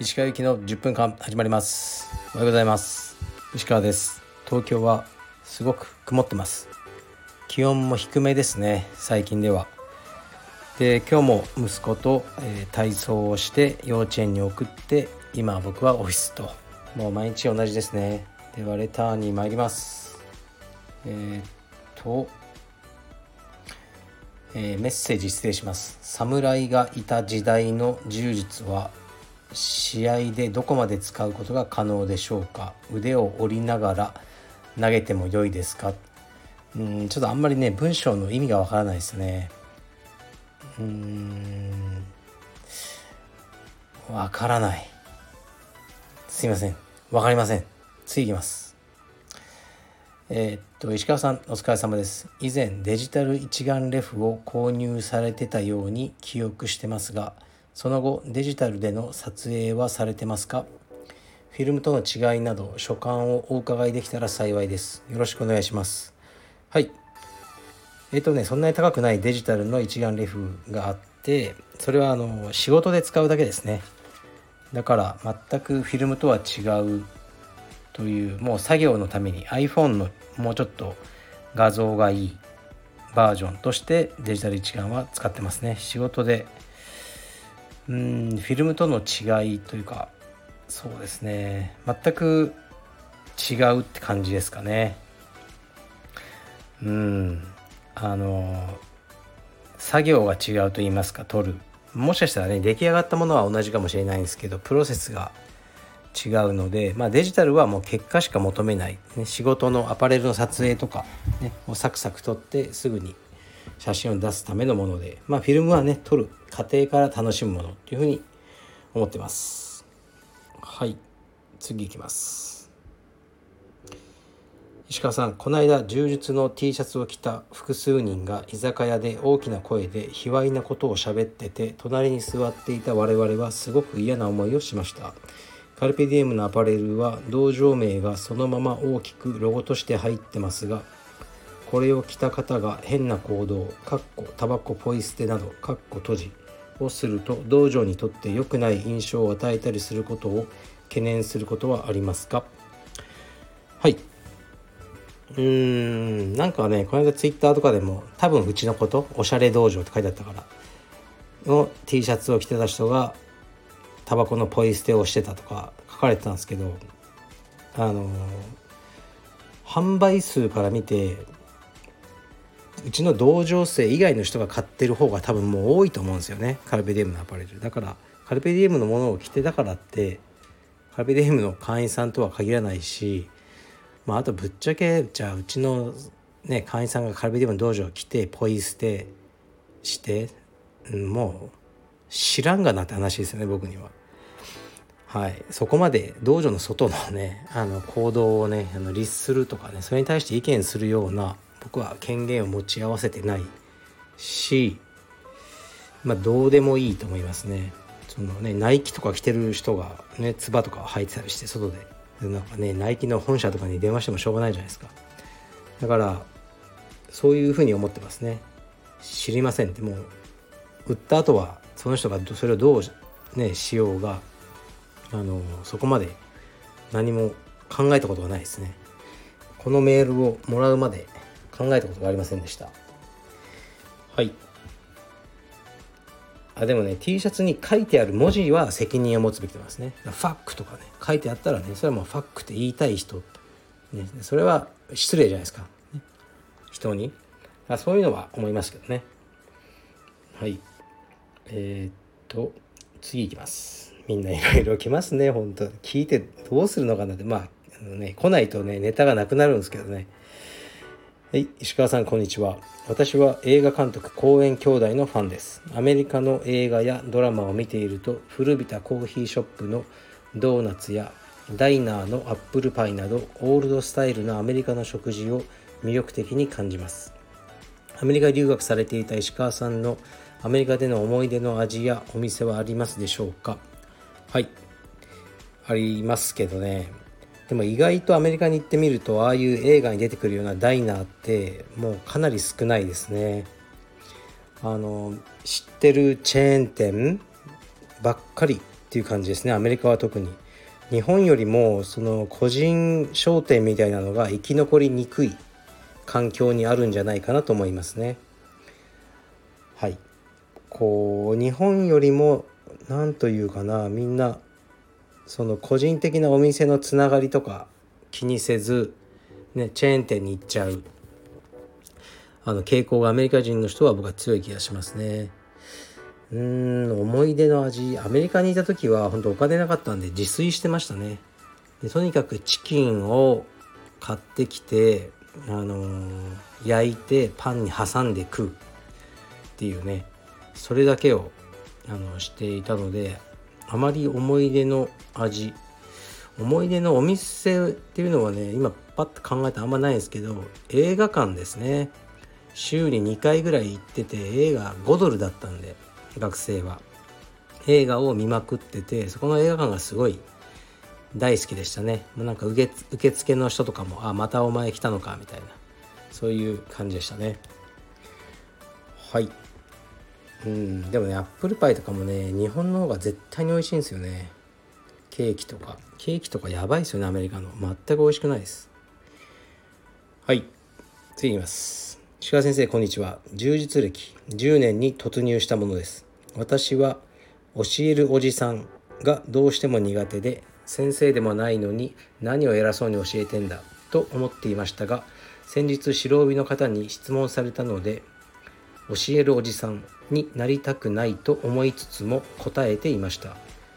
石川行きの10分間始まります。おはようございます。石川です。東京はすごく曇ってます。気温も低めですね。最近では。で今日も息子と、えー、体操をして幼稚園に送って今僕はオフィスと。もう毎日同じですね。ではレターに参ります。えー、っと、えー、メッセージ失礼します。侍がいた時代の柔術は試合でどこまで使うことが可能でしょうか？腕を折りながら投げても良いですか？うんちょっとあんまりね文章の意味がわからないですね。うんわからない。すいません。わかりません。次いきます。えー、っと石川さんお疲れ様です。以前デジタル一眼レフを購入されてたように記憶してますがその後デジタルでの撮影はされてますか？フィルムとの違いなど所感をお伺いできたら幸いです。よろしくお願いします。はい。えっ、ー、とねそんなに高くないデジタルの一眼レフがあってそれはあの仕事で使うだけですね。だから全くフィルムとは違うというもう作業のために iPhone のもうちょっと画像がいいバージョンとしてデジタル一眼は使ってますね。仕事で。うんフィルムとの違いというかそうですね。全く違うって感じですかね。うん。あの作業が違うと言いますか撮る。もしかしたらね出来上がったものは同じかもしれないんですけどプロセスが違うので、まあ、デジタルはもう結果しか求めない、ね、仕事のアパレルの撮影とか、ね、もうサクサク撮ってすぐに写真を出すためのもので、まあ、フィルムはね撮る過程から楽しむものっていうふうに思ってます。はい。次いきます。石川さんこの間柔術の T シャツを着た複数人が居酒屋で大きな声で卑猥なことを喋ってて隣に座っていた我々はすごく嫌な思いをしました。カルペディエムのアパレルは道場名がそのまま大きくロゴとして入ってますがこれを着た方が変な行動かっこタバコポイ捨てなどかっこ閉じをすると道場にとって良くない印象を与えたりすることを懸念することはありますか？はい。うーんなんかねこの間ツイッターとかでも多分うちのことおしゃれ道場って書いてあったからの T シャツを着てた人がタバコのポイ捨てをしてたとか書かれてたんですけどあの販売数から見てうちの同情生以外の人が買ってる方が多分もう多いと思うんですよねカルペディエムのアパレルだからカルペディエムのものを着てだからってカルペディエムの会員さんとは限らないし、まあ、あとぶっちゃけじゃあうちの、ね、会員さんがカルペディエムの道場を着てポイ捨てして、うん、もう知らんがなって話ですよね僕には。はい、そこまで道場の外のねあの行動をねあの律するとかねそれに対して意見するような僕は権限を持ち合わせてないしまあどうでもいいと思いますね。そのねナイキとか着てる人がねつばとか履いてたりして外で。なんかねナイキの本社とかに電話してもしょうがないじゃないですか。だからそういうふうに思ってますね。知りませんって。もう売った後はその人がそれをどうねしようがあのそこまで何も考えたことがないですね。このメールをもらうまで考えたことがありませんでした。はい。あでもね T シャツに書いてある文字は責任を持つべきですね。ファックとかね。書いてあったらねそれはもうファックって言いたい人、ね、それは失礼じゃないですか、ね、人に。あそういうのは思いますけどね。はい。えー、っと次いきます。みんないろいろ来ますね本当聞いてどうするのかなってまああのね来ないとねネタがなくなるんですけどねはい、石川さんこんにちは。私は映画監督公演兄弟のファンです。アメリカの映画やドラマを見ていると古びたコーヒーショップのドーナツやダイナーのアップルパイなどオールドスタイルのアメリカの食事を魅力的に感じます。アメリカ留学されていた石川さんのアメリカでの思い出の味やお店はありますでしょうか？はい。ありますけどね。でも意外とアメリカに行ってみるとああいう映画に出てくるようなダイナーってもうかなり少ないですね。あの知ってるチェーン店ばっかりっていう感じですね。アメリカは特に。日本よりもその個人商店みたいなのが生き残りにくい環境にあるんじゃないかなと思いますね。はい。こう日本よりも何というかなみんなその個人的なお店のつながりとか気にせず、ね、チェーン店に行っちゃう。あの傾向がアメリカ人の人は僕は強い気がしますね。うーん思い出の味。アメリカにいた時は本当お金なかったんで自炊してましたね。でとにかくチキンを買ってきて、あのー、焼いてパンに挟んで食うっていうね。それだけをあのしていたのであまり思い出の味思い出のお店っていうのはね今パッと考えたあんまないんですけど映画館ですね。週に2回ぐらい行ってて映画5ドルだったんで学生は。映画を見まくっててそこの映画館がすごい大好きでしたね。もうなんか受付の人とかも「あまたお前来たのか」みたいな。そういう感じでしたね。はい。うんでもねアップルパイとかもね日本の方が絶対に美味しいんですよね。ケーキとか。ケーキとかやばいですよねアメリカの。全く美味しくないです。はい。次いきます。鹿先生こんにちは。充実歴。10年に突入したものです。私は教えるおじさんがどうしても苦手で先生でもないのに何を偉そうに教えてんだと思っていましたが先日白帯の方に質問されたので教えるおじさんになりたくないと思いつつも答えていました。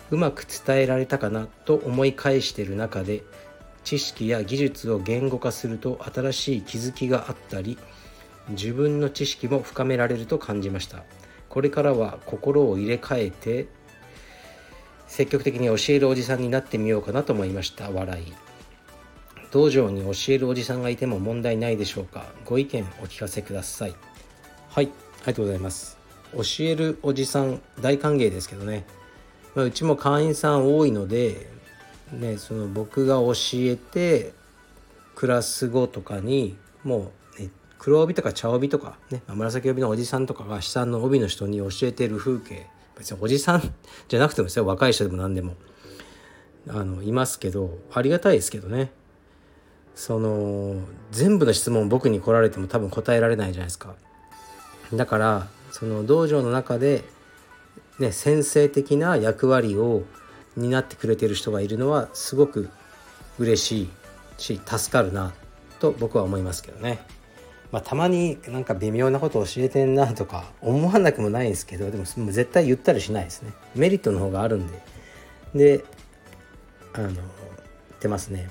うまく伝えられたかなと思い返してる中で知識や技術を言語化すると新しい気づきがあったり自分の知識も深められると感じました。これからは心を入れ替えて積極的に教えるおじさんになってみようかなと思いました。笑い。道場に教えるおじさんがいても問題ないでしょうか。ご意見お聞かせください。はいありがとうございます。教えるおじさん大歓迎ですけどね、まあ、うちも会員さん多いので、ね、その僕が教えてクラス後とかにもう、ね、黒帯とか茶帯とか、ね、紫帯のおじさんとかが下の帯の人に教えてる風景別におじさん じゃなくてもですよ若い人でも何でもあのいますけどありがたいですけどね。その全部の質問僕に来られても多分答えられないじゃないですか。だからその道場の中で、ね、先生的な役割を担ってくれてる人がいるのはすごく嬉しいし助かるなと僕は思いますけどね。まあ、たまになんか微妙なこと教えてんなとか思わなくもないんですけどでも絶対言ったりしないですね。メリットの方があるんで。であの出ますね。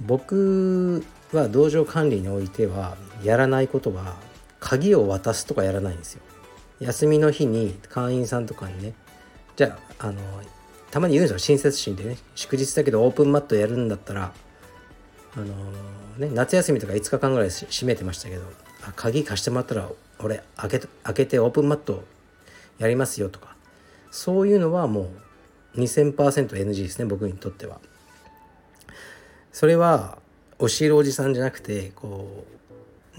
僕は道場管理においてはやらないことは鍵を渡すとかやらないんですよ。休みの日に会員さんとかにね。じゃああのたまに言うんですよ。親切心でね。祝日だけどオープンマットやるんだったらあのね夏休みとか5日間ぐらい閉めてましたけどあ鍵貸してもらったら俺開け開けてオープンマットやりますよとか。そういうのはもう 2000%NG ですね僕にとっては。それは教えるおじさんじゃなくてこう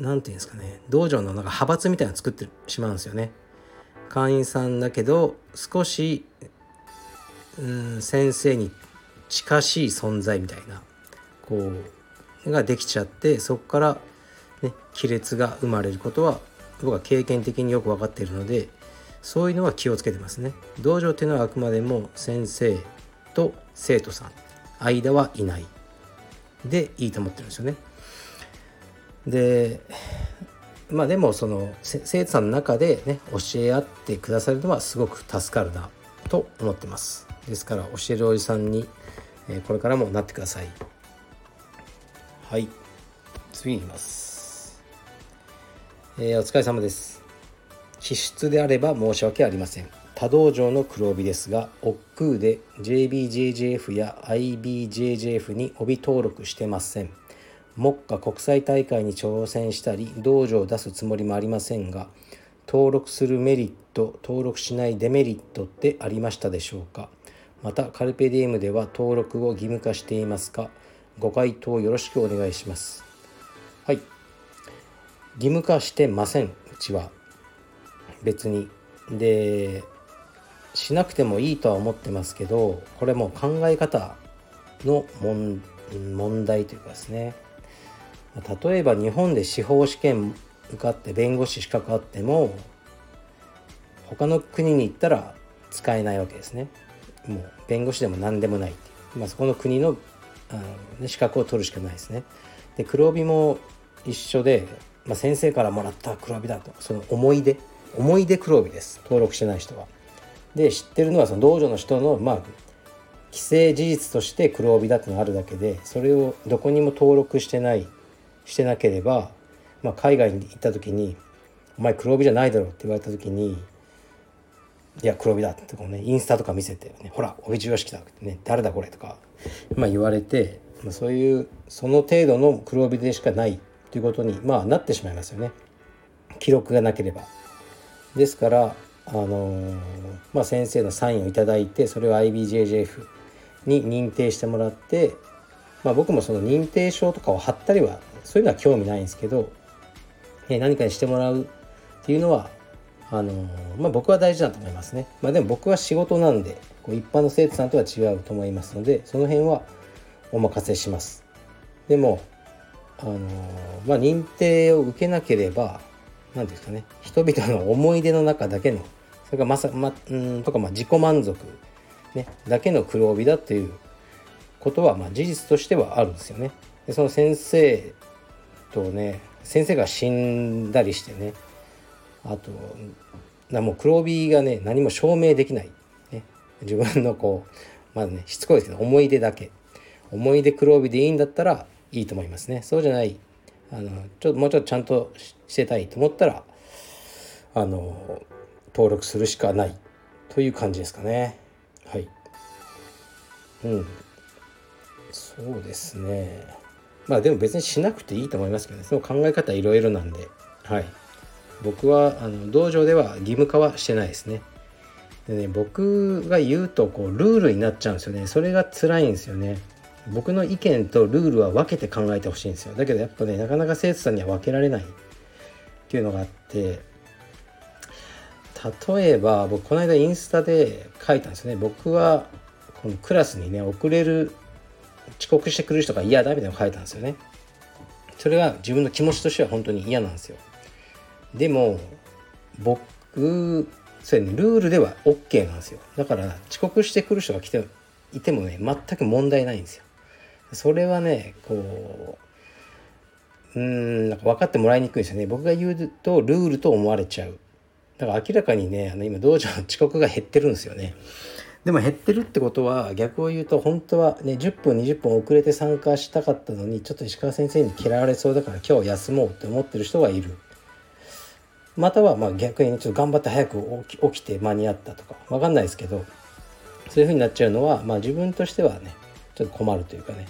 何て言うんですかね道場のなんか派閥みたいなの作ってしまうんですよね。会員さんだけど少しうん先生に近しい存在みたいなこうができちゃってそこから、ね、亀裂が生まれることは僕は経験的によく分かっているのでそういうのは気をつけてますね。道場っていうのはあくまでも先生と生徒さん間はいないでいいと思ってるんですよね。でまあでもその生徒さんの中でね教え合ってくださるのはすごく助かるなと思ってます。ですから教えるおじさんに、これからもなってください。はい。次にいます、えー、お疲れ様です。支出であれば申し訳ありません。他道場の黒帯ですが億劫で JBJJF や IBJJF に帯登録してません。目下国際大会に挑戦したり道場を出すつもりもありませんが登録するメリット登録しないデメリットってありましたでしょうか？またカルペディエムでは登録を義務化していますか？ご回答よろしくお願いします。はい。義務化してません。うちは。別に。でしなくてもいいとは思ってますけどこれも考え方の問題というかですね。例えば日本で司法試験受かって弁護士資格あっても他の国に行ったら使えないわけですね。もう弁護士でも何でもない、まあ、そこの国のあの、資格を取るしかないですね。で黒帯も一緒で、まあ、先生からもらった黒帯だとその思い出思い出黒帯です。登録してない人は。で知ってるのはその道場の人のまあ既成事実として黒帯だってのがあるだけでそれをどこにも登録してないしてなければ、まあ、海外に行った時に「お前黒帯じゃないだろ」って言われた時に「いや黒帯だ」ってこう、ね、インスタとか見せて、ね「ほら帯中和式だ」ってね「誰だこれ」とか、まあ、言われて、まあ、そういうその程度の黒帯でしかないということに、まあ、なってしまいますよね記録がなければ。ですからあのー、まあ、先生のサインを頂いてそれを IBJJF に認定してもらって、まあ、僕もその認定証とかを貼ったりはそういうのは興味ないんですけど、え何かにしてもらうっていうのはあのまあ、僕は大事だと思いますね。まあ、でも僕は仕事なんでこう一般の生徒さんとは違うと思いますのでその辺はお任せします。でもあのまあ、認定を受けなければ何ですかね人々の思い出の中だけのそれがまさまうんとかまあ自己満足ね、だけの黒帯だっていうことはまあ事実としてはあるんですよね。でその先生とね先生が死んだりしてねあとなもう黒帯がね何も証明できない、ね、自分のこうまだねしつこいですけど思い出だけ。思い出黒帯でいいんだったらいいと思いますね。そうじゃないあのちょっともうちょっとちゃんとしてたいと思ったらあの登録するしかない。という感じですかね。はい。うん。そうですね。まあでも別にしなくていいと思いますけどね。その考え方いろいろなんで。はい。僕はあの道場では義務化はしてないですね。でね僕が言うとこうルールになっちゃうんですよね。それが辛いんですよね。僕の意見とルールは分けて考えてほしいんですよ。だけどやっぱねなかなか生徒さんには分けられない。っていうのがあって。例えば僕この間インスタで書いたんですね。僕はこのクラスにね遅れる遅刻してくる人が嫌だみたいなの書いたんですよね。それは自分の気持ちとしては本当に嫌なんですよ。でも僕それねルールでは OK なんですよ。だから遅刻してくる人が来ていてもね全く問題ないんですよ。それはねこううんなんか分かってもらいにくいですよね。僕が言うとルールと思われちゃう。だから明らかにねあの今道場の遅刻が減ってるんですよね。でも減ってるってことは逆を言うと本当はね10分20分遅れて参加したかったのにちょっと石川先生に嫌われそうだから今日休もうって思ってる人がいる。またはまあ逆にちょっと頑張って早く起きて間に合ったとか分かんないですけどそういう風になっちゃうのはまあ自分としてはねちょっと困るというかね。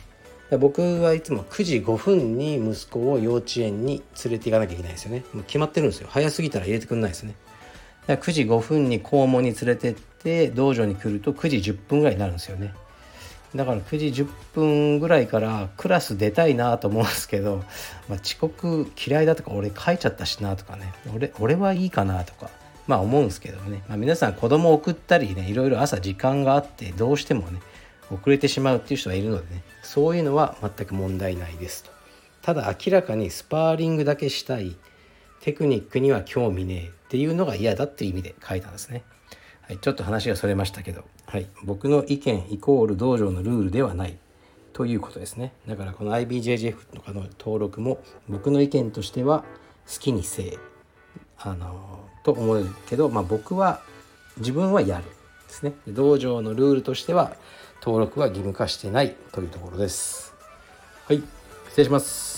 僕はいつも9時5分に息子を幼稚園に連れて行かなきゃいけないですよね。もう決まってるんですよ。早すぎたら入れてくんないですね。9時5分に校門に連れてって道場に来ると9時10分ぐらいになるんですよね。だから9時10分ぐらいからクラス出たいなと思うんですけど、まあ、遅刻嫌いだとか俺書いちゃったしなとかね俺俺はいいかなとかまあ思うんですけどね、まあ、皆さん子供送ったりねいろいろ朝時間があってどうしてもね遅れてしまうっていう人がいるのでねそういうのは全く問題ないですと。ただ明らかにスパーリングだけしたいテクニックには興味ねえっていうのが嫌だっていう意味で書いたんですね。はい、ちょっと話がそれましたけど、はい、僕の意見イコール道場のルールではないということですね。だからこの IBJJF とかの登録も僕の意見としては好きにせえあのと思うけど、まあ、僕は自分はやるですね。道場のルールとしては登録は義務化してないというところです。はい、失礼します。